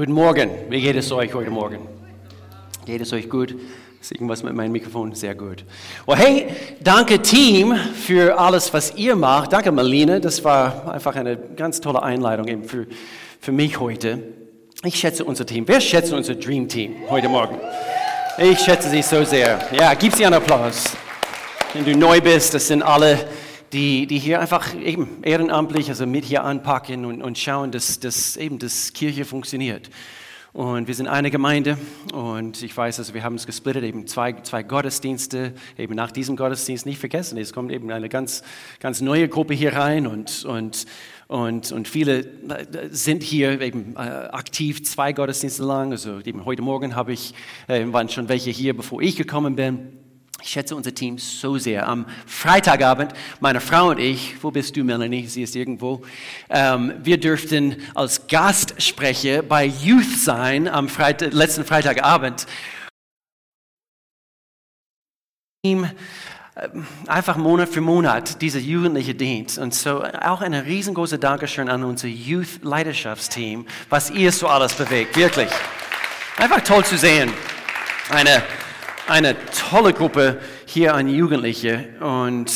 Guten Morgen. Wie geht es euch heute Morgen? Geht es euch gut? Ist irgendwas mit meinem Mikrofon? Sehr gut. Well, hey, danke Team für alles, was ihr macht. Danke Marlene. Das war einfach eine ganz tolle Einleitung eben für, für mich heute. Ich schätze unser Team. Wer schätzt unser Dream Team heute Morgen? Ich schätze sie so sehr. Ja, gib sie einen Applaus. Wenn du neu bist, das sind alle die, die hier einfach eben ehrenamtlich, also mit hier anpacken und, und schauen, dass, dass eben das Kirche funktioniert. Und wir sind eine Gemeinde und ich weiß, also wir haben es gesplittet, eben zwei, zwei Gottesdienste, eben nach diesem Gottesdienst nicht vergessen. Es kommt eben eine ganz, ganz neue Gruppe hier rein und, und, und, und viele sind hier eben äh, aktiv zwei Gottesdienste lang. Also eben heute Morgen habe ich, äh, waren schon welche hier, bevor ich gekommen bin. Ich schätze unser Team so sehr. Am Freitagabend, meine Frau und ich, wo bist du, Melanie? Sie ist irgendwo. Ähm, wir dürften als Gastsprecher bei Youth sein am Freitag, letzten Freitagabend. Team ähm, einfach Monat für Monat dieser jugendliche Dienst. Und so auch ein riesengroßer Dankeschön an unser Youth-Leidenschaftsteam, was ihr so alles bewegt. Wirklich. Einfach toll zu sehen. Eine eine tolle Gruppe hier an Jugendliche und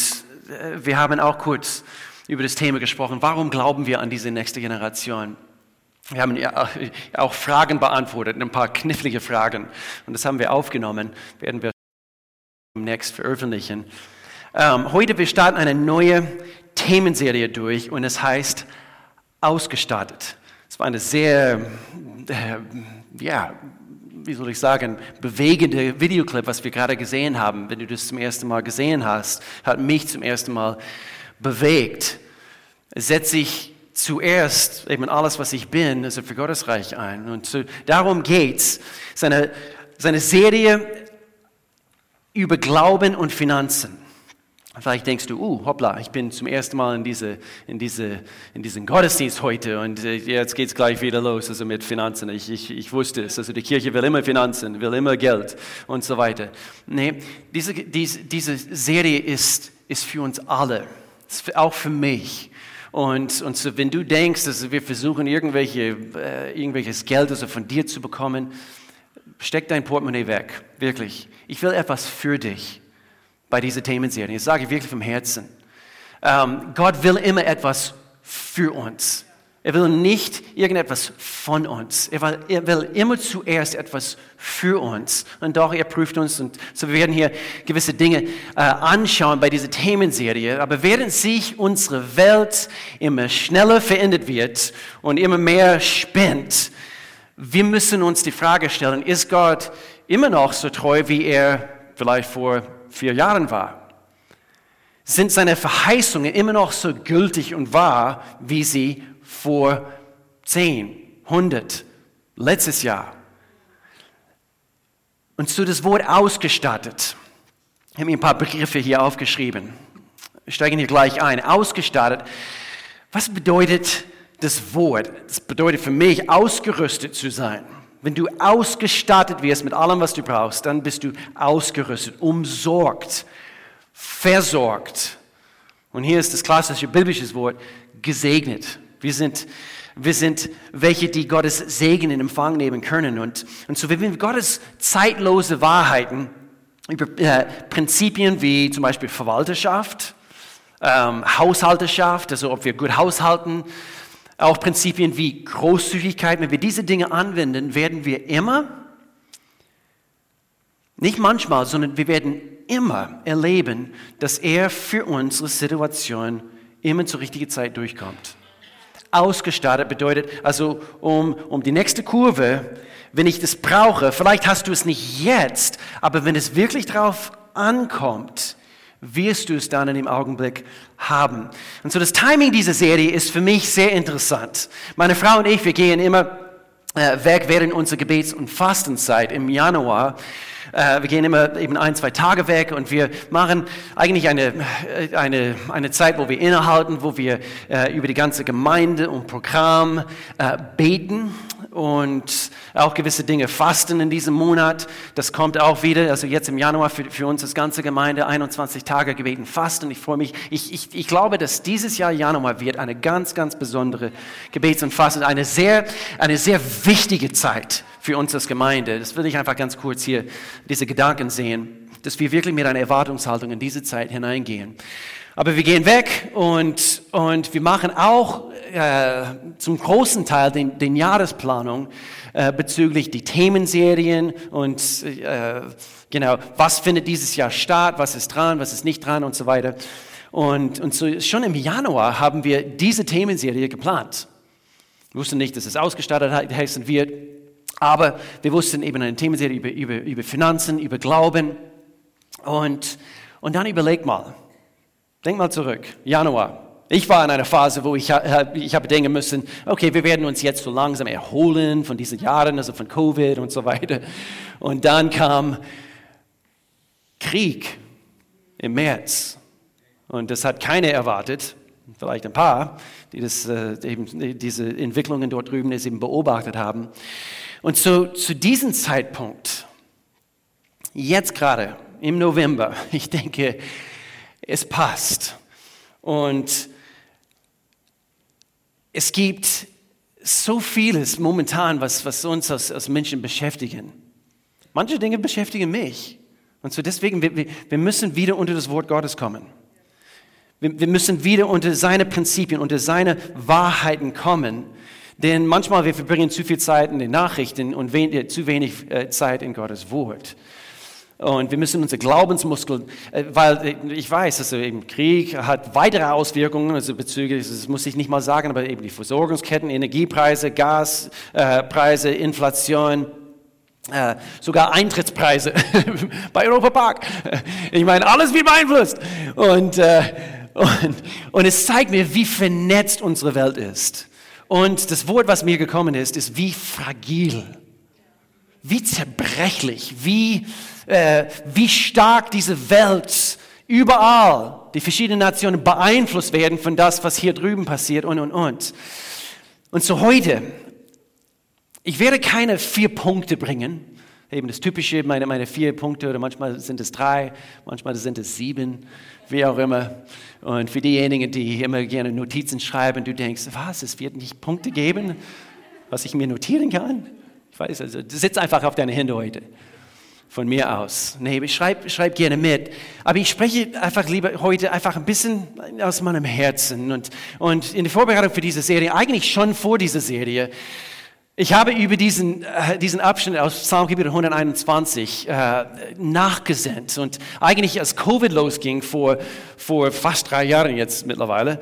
äh, wir haben auch kurz über das Thema gesprochen. Warum glauben wir an diese nächste Generation? Wir haben ja auch Fragen beantwortet, ein paar knifflige Fragen. Und das haben wir aufgenommen, werden wir demnächst veröffentlichen. Ähm, heute, wir starten eine neue Themenserie durch und es heißt Ausgestattet. Es war eine sehr, äh, ja, wie soll ich sagen, bewegende Videoclip, was wir gerade gesehen haben, wenn du das zum ersten Mal gesehen hast, hat mich zum ersten Mal bewegt. Setze ich zuerst eben alles, was ich bin, also für Gottes Reich ein. Und so, darum geht's. Seine, seine Serie über Glauben und Finanzen. Vielleicht denkst du, uh, hoppla, ich bin zum ersten Mal in, diese, in, diese, in diesen Gottesdienst heute und äh, jetzt geht es gleich wieder los also mit Finanzen. Ich, ich, ich wusste es, also die Kirche will immer Finanzen, will immer Geld und so weiter. Nee, diese, diese, diese Serie ist, ist für uns alle, ist auch für mich. Und, und so, wenn du denkst, dass wir versuchen, irgendwelche, äh, irgendwelches Geld also von dir zu bekommen, steck dein Portemonnaie weg, wirklich. Ich will etwas für dich bei dieser Themenserie. Das sage ich wirklich vom Herzen. Ähm, Gott will immer etwas für uns. Er will nicht irgendetwas von uns. Er will, er will, immer zuerst etwas für uns. Und doch, er prüft uns. Und so wir werden hier gewisse Dinge äh, anschauen bei dieser Themenserie. Aber während sich unsere Welt immer schneller verändert wird und immer mehr spinnt, wir müssen uns die Frage stellen, ist Gott immer noch so treu, wie er vielleicht vor vier Jahren war? Sind seine Verheißungen immer noch so gültig und wahr, wie sie vor 10, 100, letztes Jahr? Und so das Wort ausgestattet. Ich habe mir ein paar Begriffe hier aufgeschrieben. Wir steigen hier gleich ein. Ausgestattet. Was bedeutet das Wort? Das bedeutet für mich, ausgerüstet zu sein. Wenn du ausgestattet wirst mit allem, was du brauchst, dann bist du ausgerüstet, umsorgt, versorgt. Und hier ist das klassische biblische Wort, gesegnet. Wir sind, wir sind welche, die Gottes Segen in Empfang nehmen können. Und, und so, wenn wir Gottes zeitlose Wahrheiten über äh, Prinzipien wie zum Beispiel Verwalterschaft, ähm, Haushalterschaft, also ob wir gut haushalten, auch Prinzipien wie Großzügigkeit, wenn wir diese Dinge anwenden, werden wir immer, nicht manchmal, sondern wir werden immer erleben, dass er für unsere Situation immer zur richtigen Zeit durchkommt. Ausgestattet bedeutet also, um, um die nächste Kurve, wenn ich das brauche, vielleicht hast du es nicht jetzt, aber wenn es wirklich drauf ankommt, wirst du es dann in dem Augenblick haben. Und so das Timing dieser Serie ist für mich sehr interessant. Meine Frau und ich, wir gehen immer äh, weg während unserer Gebets- und Fastenzeit im Januar. Äh, wir gehen immer eben ein, zwei Tage weg und wir machen eigentlich eine, äh, eine, eine Zeit, wo wir innehalten, wo wir äh, über die ganze Gemeinde und Programm äh, beten und auch gewisse Dinge fasten in diesem Monat. Das kommt auch wieder, also jetzt im Januar für, für uns als ganze Gemeinde 21 Tage gebeten fasten. Ich freue mich, ich, ich, ich glaube, dass dieses Jahr Januar wird eine ganz, ganz besondere Gebets- und Fasten, eine sehr, eine sehr wichtige Zeit für uns als Gemeinde. Das will ich einfach ganz kurz hier, diese Gedanken sehen, dass wir wirklich mit einer Erwartungshaltung in diese Zeit hineingehen. Aber wir gehen weg und, und wir machen auch äh, zum großen Teil den, den Jahresplanung äh, bezüglich die Themenserien und äh, genau, was findet dieses Jahr statt, was ist dran, was ist nicht dran und so weiter. Und, und so schon im Januar haben wir diese Themenserie geplant. Wir wussten nicht, dass es ausgestattet heißen wird, aber wir wussten eben eine Themenserie über, über, über Finanzen, über Glauben. Und, und dann überleg mal, denk mal zurück, Januar. Ich war in einer Phase, wo ich, ich habe denken müssen, okay, wir werden uns jetzt so langsam erholen von diesen Jahren, also von Covid und so weiter. Und dann kam Krieg im März. Und das hat keiner erwartet, vielleicht ein paar, die das, äh, eben diese Entwicklungen dort drüben eben beobachtet haben. Und so, zu diesem Zeitpunkt, jetzt gerade im November, ich denke, es passt. Und es gibt so vieles momentan, was, was uns als, als Menschen beschäftigen. Manche Dinge beschäftigen mich. Und so deswegen, wir, wir müssen wieder unter das Wort Gottes kommen. Wir, wir müssen wieder unter seine Prinzipien, unter seine Wahrheiten kommen denn manchmal wir verbringen zu viel Zeit in den Nachrichten und wen, äh, zu wenig äh, Zeit in Gottes Wort. Und wir müssen unsere Glaubensmuskeln, äh, weil äh, ich weiß, also eben Krieg hat weitere Auswirkungen, also bezüglich, das muss ich nicht mal sagen, aber eben die Versorgungsketten, Energiepreise, Gaspreise, äh, Inflation, äh, sogar Eintrittspreise bei Europa Park. Ich meine, alles wird beeinflusst. Und, äh, und, und es zeigt mir, wie vernetzt unsere Welt ist. Und das Wort, was mir gekommen ist, ist wie fragil, wie zerbrechlich, wie, äh, wie stark diese Welt überall, die verschiedenen Nationen beeinflusst werden von das, was hier drüben passiert und, und, und. Und so heute, ich werde keine vier Punkte bringen, eben das Typische, meine, meine vier Punkte oder manchmal sind es drei, manchmal sind es sieben, wie auch immer. Und für diejenigen, die immer gerne Notizen schreiben, du denkst, was, es wird nicht Punkte geben, was ich mir notieren kann? Ich weiß, also sitz einfach auf deine Hände heute. Von mir aus. Nee, ich schreibe schreib gerne mit. Aber ich spreche einfach lieber heute einfach ein bisschen aus meinem Herzen. Und, und in der Vorbereitung für diese Serie, eigentlich schon vor dieser Serie, ich habe über diesen, äh, diesen Abschnitt aus Psalmgebiet 121 äh, nachgesendet und eigentlich als Covid losging vor, vor fast drei Jahren jetzt mittlerweile,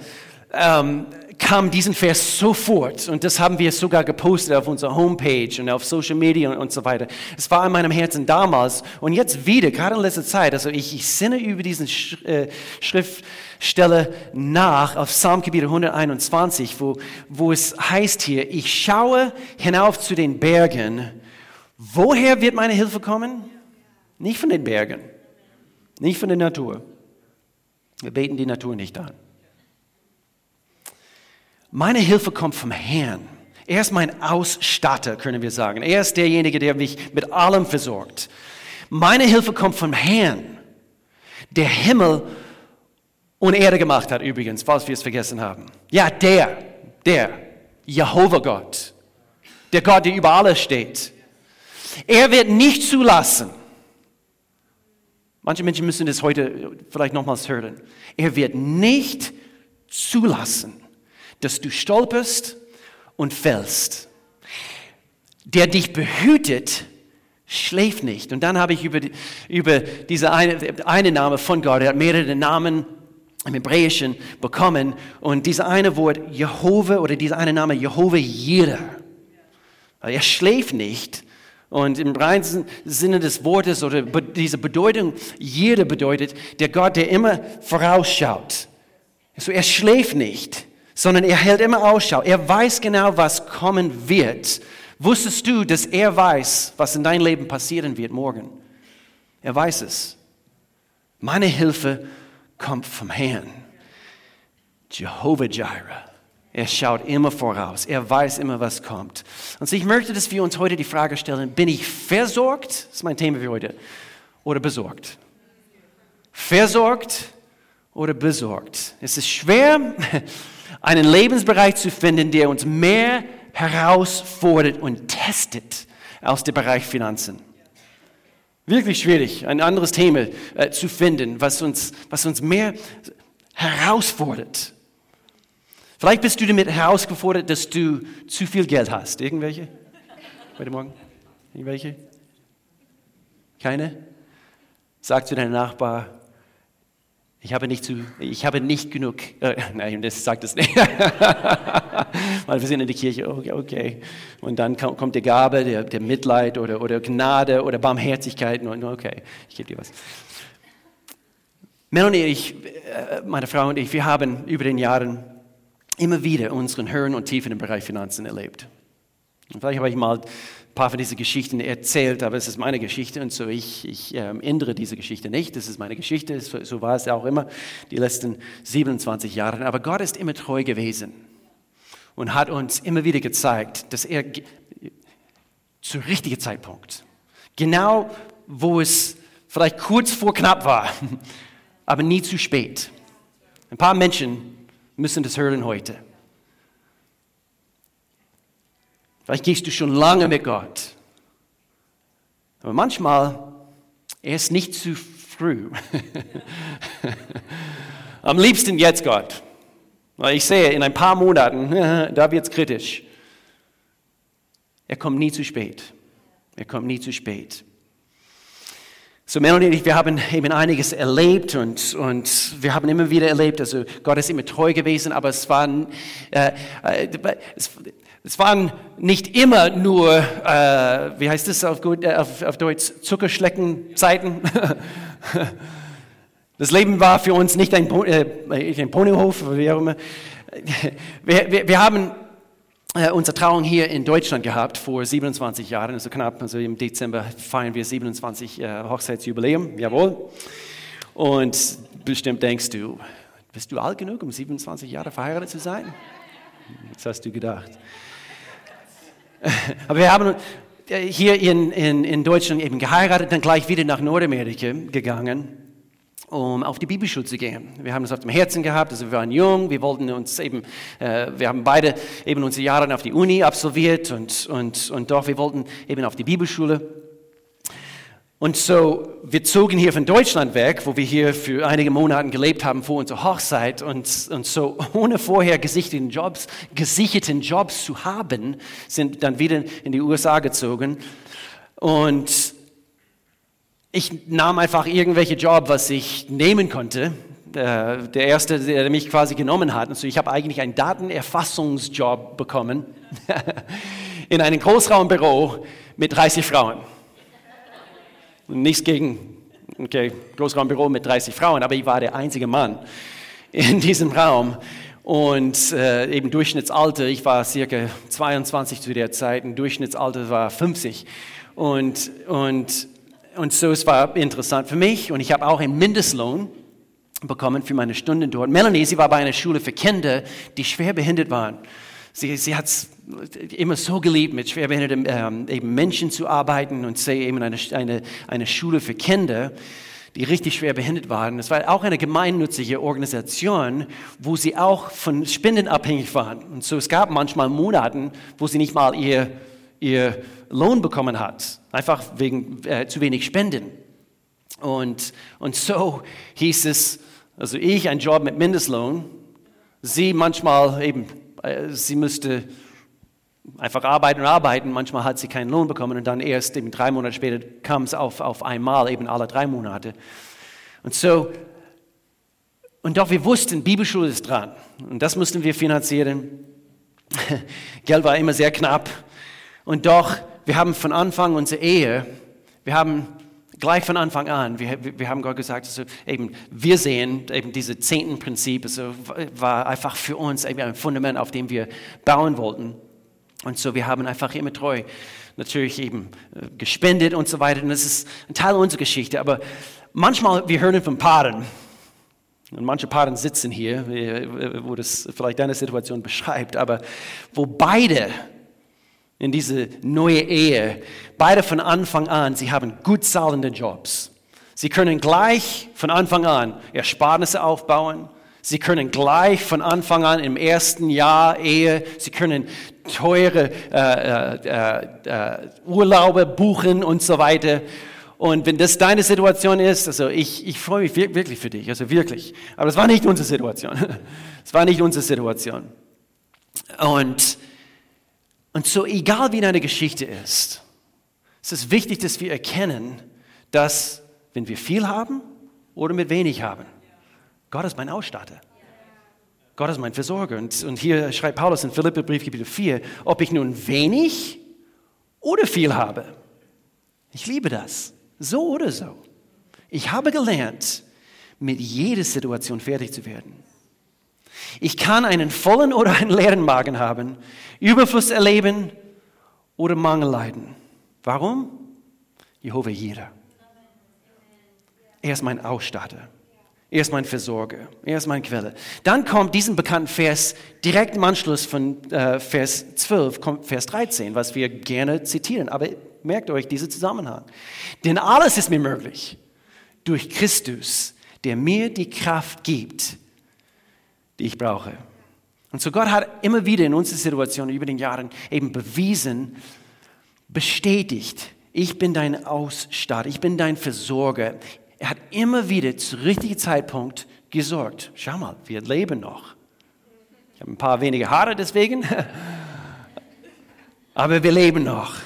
ähm, kam diesen Vers sofort und das haben wir sogar gepostet auf unserer Homepage und auf Social Media und, so weiter. Es war in meinem Herzen damals und jetzt wieder, gerade in letzter Zeit, also ich, ich sinne über diesen Sch äh, Schriftstelle nach auf Psalmgebiet 121, wo, wo es heißt hier, ich schaue hinauf zu den Bergen. Woher wird meine Hilfe kommen? Nicht von den Bergen, nicht von der Natur. Wir beten die Natur nicht an. Meine Hilfe kommt vom Herrn. Er ist mein Ausstatter, können wir sagen. Er ist derjenige, der mich mit allem versorgt. Meine Hilfe kommt vom Herrn, der Himmel und Erde gemacht hat, übrigens, falls wir es vergessen haben. Ja, der, der, Jehova Gott, der Gott, der über alles steht. Er wird nicht zulassen, manche Menschen müssen das heute vielleicht nochmals hören, er wird nicht zulassen, dass du stolperst und fällst. Der dich behütet, schläft nicht. Und dann habe ich über, über diese eine, eine Name von Gott, er hat mehrere Namen im Hebräischen bekommen. Und dieser eine Wort Jehova oder dieser eine Name Jehova Jireh. Er schläft nicht. Und im reinen Sinne des Wortes oder diese Bedeutung Jireh bedeutet der Gott, der immer vorausschaut. Also er schläft nicht sondern er hält immer Ausschau. Er weiß genau, was kommen wird. Wusstest du, dass er weiß, was in deinem Leben passieren wird morgen? Er weiß es. Meine Hilfe kommt vom Herrn. Jehovah Jireh. Er schaut immer voraus. Er weiß immer, was kommt. Und so ich möchte, dass wir uns heute die Frage stellen, bin ich versorgt? Das ist mein Thema für heute. Oder besorgt? Versorgt oder besorgt? Es ist schwer, einen Lebensbereich zu finden, der uns mehr herausfordert und testet als der Bereich Finanzen. Wirklich schwierig, ein anderes Thema äh, zu finden, was uns, was uns mehr herausfordert. Vielleicht bist du damit herausgefordert, dass du zu viel Geld hast. Irgendwelche? Heute Morgen? Irgendwelche? Keine? Sag zu deinem Nachbar, ich habe nicht, zu, ich habe nicht genug. Äh, nein, das sagt es nicht. Weil wir sind in der Kirche, okay, okay. Und dann kommt die Gabe der, der Mitleid oder, oder Gnade oder Barmherzigkeit. Okay, ich gebe dir was. Melanie, ich, äh, meine Frau und ich, wir haben über den Jahren immer wieder unseren Höhen und Tiefen im Bereich Finanzen erlebt. Und vielleicht habe ich mal ein paar von diesen Geschichten erzählt, aber es ist meine Geschichte und so ich, ich ähm, ändere diese Geschichte nicht. Das ist meine Geschichte, so, war es auch immer die letzten 27 Jahre. Aber Gott ist immer treu gewesen und hat uns immer wieder gezeigt, dass er zu richtigen Zeitpunkt, genau wo es vielleicht kurz vor knapp war, aber nie zu spät. Ein paar Menschen müssen das hören heute. Vielleicht gehst du schon lange mit Gott. Aber manchmal, er ist nicht zu früh. Am liebsten jetzt Gott. Weil ich sehe, in ein paar Monaten, da wird es kritisch. Er kommt nie zu spät. Er kommt nie zu spät. So Melanie und ich, wir haben eben einiges erlebt und, und wir haben immer wieder erlebt, also Gott ist immer treu gewesen, aber es waren, äh, äh es, es waren nicht immer nur, äh, wie heißt das auf, gut, äh, auf, auf Deutsch, Zuckerschleckenzeiten. Das Leben war für uns nicht ein, äh, ein Ponyhof, wie auch immer. Wir, wir, wir haben äh, unsere Trauung hier in Deutschland gehabt vor 27 Jahren, also knapp, also im Dezember feiern wir 27 äh, Hochzeitsjubiläum, jawohl. Und bestimmt denkst du, bist du alt genug, um 27 Jahre verheiratet zu sein? Das hast du gedacht. Aber wir haben hier in, in, in Deutschland eben geheiratet, dann gleich wieder nach Nordamerika gegangen um auf die Bibelschule zu gehen. Wir haben es auf dem Herzen gehabt, also wir waren jung, wir wollten uns eben, äh, wir haben beide eben unsere Jahre auf die Uni absolviert und, und, und doch, wir wollten eben auf die Bibelschule. Und so, wir zogen hier von Deutschland weg, wo wir hier für einige Monate gelebt haben vor unserer Hochzeit. Und, und so, ohne vorher gesicherten Jobs, gesicherten Jobs zu haben, sind dann wieder in die USA gezogen. Und ich nahm einfach irgendwelche Job, was ich nehmen konnte. Der erste, der mich quasi genommen hat. Also ich habe eigentlich einen Datenerfassungsjob bekommen in einem Großraumbüro mit 30 Frauen. Nichts gegen, okay, Großraumbüro mit 30 Frauen, aber ich war der einzige Mann in diesem Raum. Und äh, eben Durchschnittsalter, ich war circa 22 zu der Zeit, ein Durchschnittsalter war 50. Und, und, und so, es war interessant für mich. Und ich habe auch einen Mindestlohn bekommen für meine Stunden dort. Melanie, sie war bei einer Schule für Kinder, die schwer behindert waren. Sie, sie hat es immer so geliebt, mit schwerbehinderten ähm, eben Menschen zu arbeiten und sie eben eine, eine, eine Schule für Kinder die richtig schwer behindert waren. Es war auch eine gemeinnützige Organisation, wo sie auch von Spenden abhängig waren. Und so es gab manchmal Monate, wo sie nicht mal ihr, ihr Lohn bekommen hat, einfach wegen äh, zu wenig Spenden. Und, und so hieß es, also ich ein Job mit Mindestlohn, sie manchmal eben, sie müsste einfach arbeiten und arbeiten. Manchmal hat sie keinen Lohn bekommen und dann erst eben drei Monate später kam es auf, auf einmal, eben alle drei Monate. Und so, und doch wir wussten, Bibelschule ist dran und das mussten wir finanzieren. Geld war immer sehr knapp und doch, wir haben von Anfang unserer Ehe, wir haben gleich von Anfang an, wir, wir haben Gott gesagt, also eben, wir sehen eben diese zehnten Prinzip, also war einfach für uns ein Fundament, auf dem wir bauen wollten. Und so, wir haben einfach immer treu natürlich eben äh, gespendet und so weiter. Und das ist ein Teil unserer Geschichte. Aber manchmal, wir hören von Paaren, und manche Paaren sitzen hier, wo das vielleicht deine Situation beschreibt, aber wo beide in diese neue Ehe, beide von Anfang an, sie haben gut zahlende Jobs. Sie können gleich von Anfang an Ersparnisse aufbauen. Sie können gleich von Anfang an im ersten Jahr Ehe, sie können teure äh, äh, äh, Urlaube buchen und so weiter. Und wenn das deine Situation ist, also ich, ich freue mich wirklich für dich, also wirklich. Aber das war nicht unsere Situation. Es war nicht unsere Situation. Und, und so egal wie deine Geschichte ist, es ist wichtig, dass wir erkennen, dass wenn wir viel haben oder mit wenig haben, Gott ist mein Ausstatter. Gott ist mein Versorger. Und, und hier schreibt Paulus in Philippe Brief Kapitel 4, ob ich nun wenig oder viel habe. Ich liebe das. So oder so. Ich habe gelernt, mit jeder Situation fertig zu werden. Ich kann einen vollen oder einen leeren Magen haben, Überfluss erleben oder Mangel leiden. Warum? Jehova Jireh. Er ist mein Ausstatter. Er ist mein Versorger. Er ist meine Quelle. Dann kommt diesen bekannten Vers direkt im Anschluss von äh, Vers 12, kommt Vers 13, was wir gerne zitieren. Aber merkt euch diesen Zusammenhang. Denn alles ist mir möglich durch Christus, der mir die Kraft gibt, die ich brauche. Und so Gott hat immer wieder in unserer Situation über den Jahren eben bewiesen, bestätigt, ich bin dein Ausstatter, ich bin dein Versorger, er hat immer wieder zu richtigen Zeitpunkt gesorgt. Schau mal, wir leben noch. Ich habe ein paar wenige Haare deswegen, aber wir leben noch.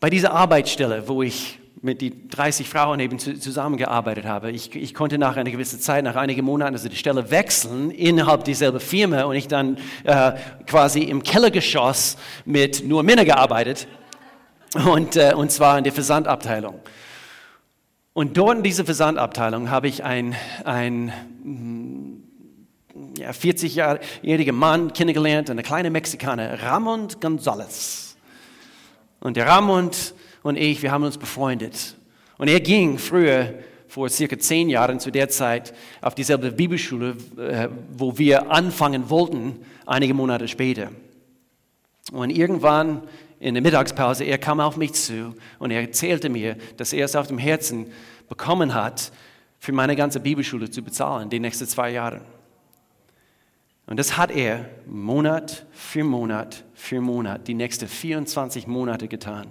Bei dieser Arbeitsstelle, wo ich mit die 30 Frauen eben zusammengearbeitet habe. Ich, ich, konnte nach einer gewissen Zeit, nach einigen Monaten, also die Stelle wechseln innerhalb dieselben Firma und ich dann äh, quasi im Kellergeschoss mit nur Männern gearbeitet und, äh, und zwar in der Versandabteilung. Und dort in dieser Versandabteilung habe ich einen, einen ja, 40-jährigen Mann kennengelernt, eine kleine Mexikaner, Ramon González. Und der Ramon und ich, wir haben uns befreundet. Und er ging früher, vor circa zehn Jahren zu der Zeit, auf dieselbe Bibelschule, äh, wo wir anfangen wollten, einige Monate später. Und irgendwann in der Mittagspause, er kam auf mich zu und er erzählte mir, dass er es auf dem Herzen bekommen hat, für meine ganze Bibelschule zu bezahlen, die nächsten zwei Jahre. Und das hat er Monat für Monat für Monat, die nächsten 24 Monate getan.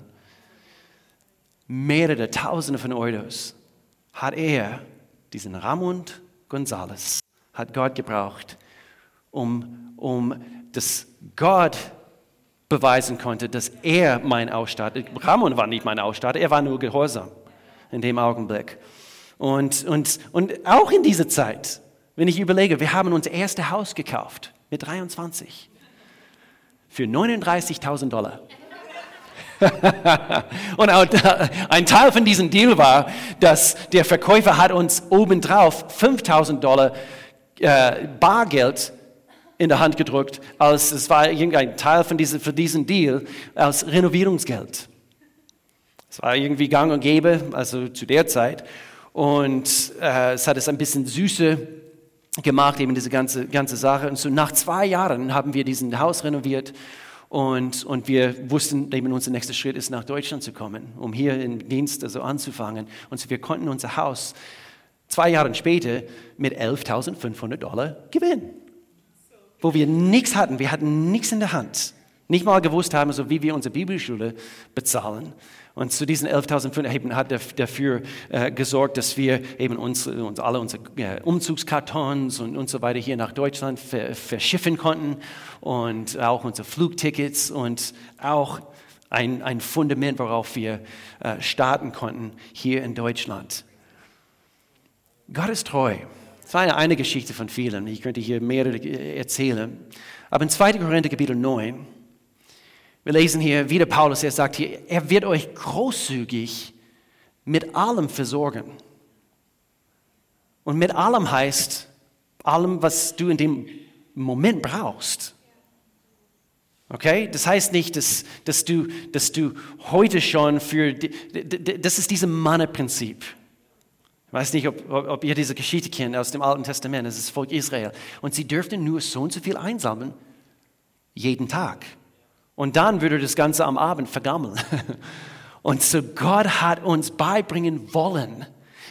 Mehrere Tausende von Euros hat er, diesen Ramon González, hat Gott gebraucht, um, um das Gott beweisen konnte, dass er mein Ausstatter, Ramon war nicht mein Ausstatter, er war nur gehorsam in dem Augenblick. Und, und, und auch in dieser Zeit, wenn ich überlege, wir haben unser erstes Haus gekauft mit 23 für 39.000 Dollar. und ein Teil von diesem Deal war, dass der Verkäufer hat uns obendrauf 5.000 Dollar äh, Bargeld in der Hand gedrückt, als es war irgendein Teil von diesem, für diesen Deal als Renovierungsgeld. Es war irgendwie gang und gäbe, also zu der Zeit. Und äh, es hat es ein bisschen süße gemacht, eben diese ganze, ganze Sache. Und so nach zwei Jahren haben wir diesen Haus renoviert und, und wir wussten, eben unser nächster Schritt ist, nach Deutschland zu kommen, um hier im Dienst also anzufangen. Und so wir konnten unser Haus zwei Jahre später mit 11.500 Dollar gewinnen wo wir nichts hatten. Wir hatten nichts in der Hand. Nicht mal gewusst haben, so wie wir unsere Bibelschule bezahlen. Und zu diesen 11.500 hat dafür äh, gesorgt, dass wir eben uns, uns alle unsere äh, Umzugskartons und, und so weiter hier nach Deutschland ver, verschiffen konnten und auch unsere Flugtickets und auch ein, ein Fundament, worauf wir äh, starten konnten hier in Deutschland. Gott ist treu. Das war eine Geschichte von vielen. Ich könnte hier mehrere erzählen. Aber in 2. Korinther Kapitel 9, wir lesen hier wieder Paulus, er sagt hier, er wird euch großzügig mit allem versorgen. Und mit allem heißt, allem, was du in dem Moment brauchst. Okay? Das heißt nicht, dass, dass, du, dass du heute schon für, das ist dieses Manne-Prinzip. Ich weiß nicht, ob, ob ihr diese Geschichte kennt aus dem Alten Testament, das ist das Volk Israel. Und sie dürften nur so und so viel einsammeln, jeden Tag. Und dann würde das Ganze am Abend vergammeln. Und so Gott hat uns beibringen wollen,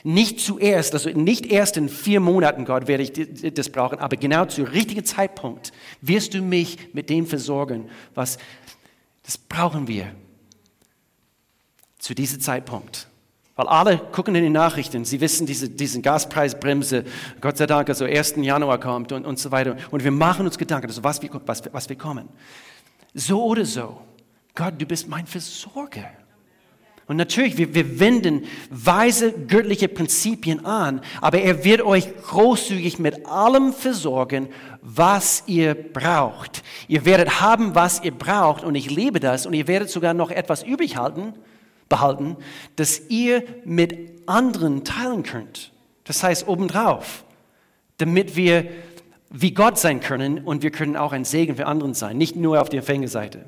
nicht zuerst, also nicht erst in vier Monaten, Gott, werde ich das brauchen, aber genau zu richtigen Zeitpunkt wirst du mich mit dem versorgen, was, das brauchen wir. Zu diesem Zeitpunkt. Weil alle gucken in die Nachrichten, sie wissen, diese, diese Gaspreisbremse, Gott sei Dank, also 1. Januar kommt und, und so weiter. Und wir machen uns Gedanken, also was, wir, was, was wir kommen. So oder so, Gott, du bist mein Versorger. Und natürlich, wir, wir wenden weise göttliche Prinzipien an, aber er wird euch großzügig mit allem versorgen, was ihr braucht. Ihr werdet haben, was ihr braucht, und ich liebe das, und ihr werdet sogar noch etwas übrig halten, behalten, das ihr mit anderen teilen könnt. Das heißt obendrauf, damit wir wie Gott sein können und wir können auch ein Segen für anderen sein, nicht nur auf der Empfängerseite.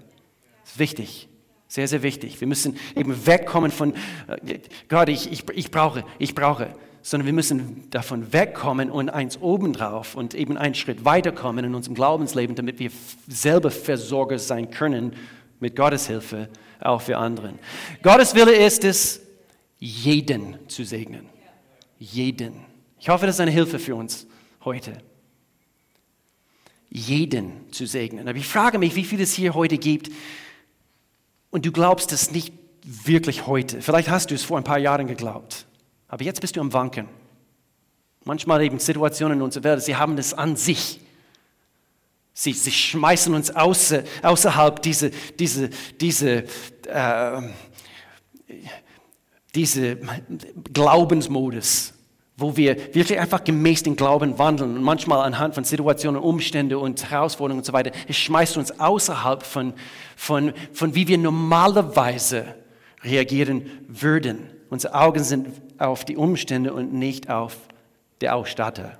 Das ist wichtig. Sehr, sehr wichtig. Wir müssen eben wegkommen von, äh, Gott, ich, ich, ich brauche, ich brauche, sondern wir müssen davon wegkommen und eins obendrauf und eben einen Schritt weiterkommen in unserem Glaubensleben, damit wir selber Versorger sein können mit Gottes Hilfe, auch für anderen. Gottes Wille ist es, jeden zu segnen. Jeden. Ich hoffe, das ist eine Hilfe für uns heute. Jeden zu segnen. Aber ich frage mich, wie viel es hier heute gibt, und du glaubst es nicht wirklich heute. Vielleicht hast du es vor ein paar Jahren geglaubt, aber jetzt bist du am Wanken. Manchmal eben Situationen in unserer Welt, sie haben es an sich. Sie, sie schmeißen uns außer, außerhalb diese, diese, diese, äh, diese Glaubensmodus wo wir wirklich einfach gemäß den Glauben wandeln und manchmal anhand von Situationen, Umständen und Herausforderungen und so weiter. Es schmeißt uns außerhalb von, von, von wie wir normalerweise reagieren würden. Unsere Augen sind auf die Umstände und nicht auf der Ausstatter.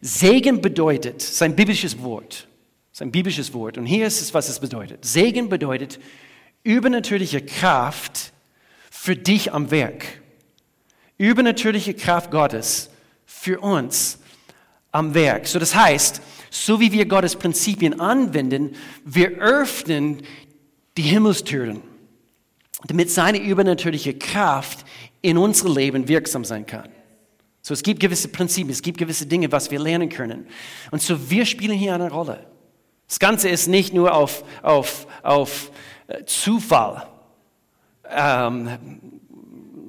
Segen bedeutet, sein biblisches Wort, sein biblisches Wort. Und hier ist es, was es bedeutet. Segen bedeutet übernatürliche Kraft für dich am Werk übernatürliche Kraft Gottes für uns am Werk. So das heißt, so wie wir Gottes Prinzipien anwenden, wir öffnen die Himmelstüren, damit seine übernatürliche Kraft in unserem Leben wirksam sein kann. So, es gibt gewisse Prinzipien, es gibt gewisse Dinge, was wir lernen können. Und so, wir spielen hier eine Rolle. Das Ganze ist nicht nur auf, auf, auf äh, Zufall ähm,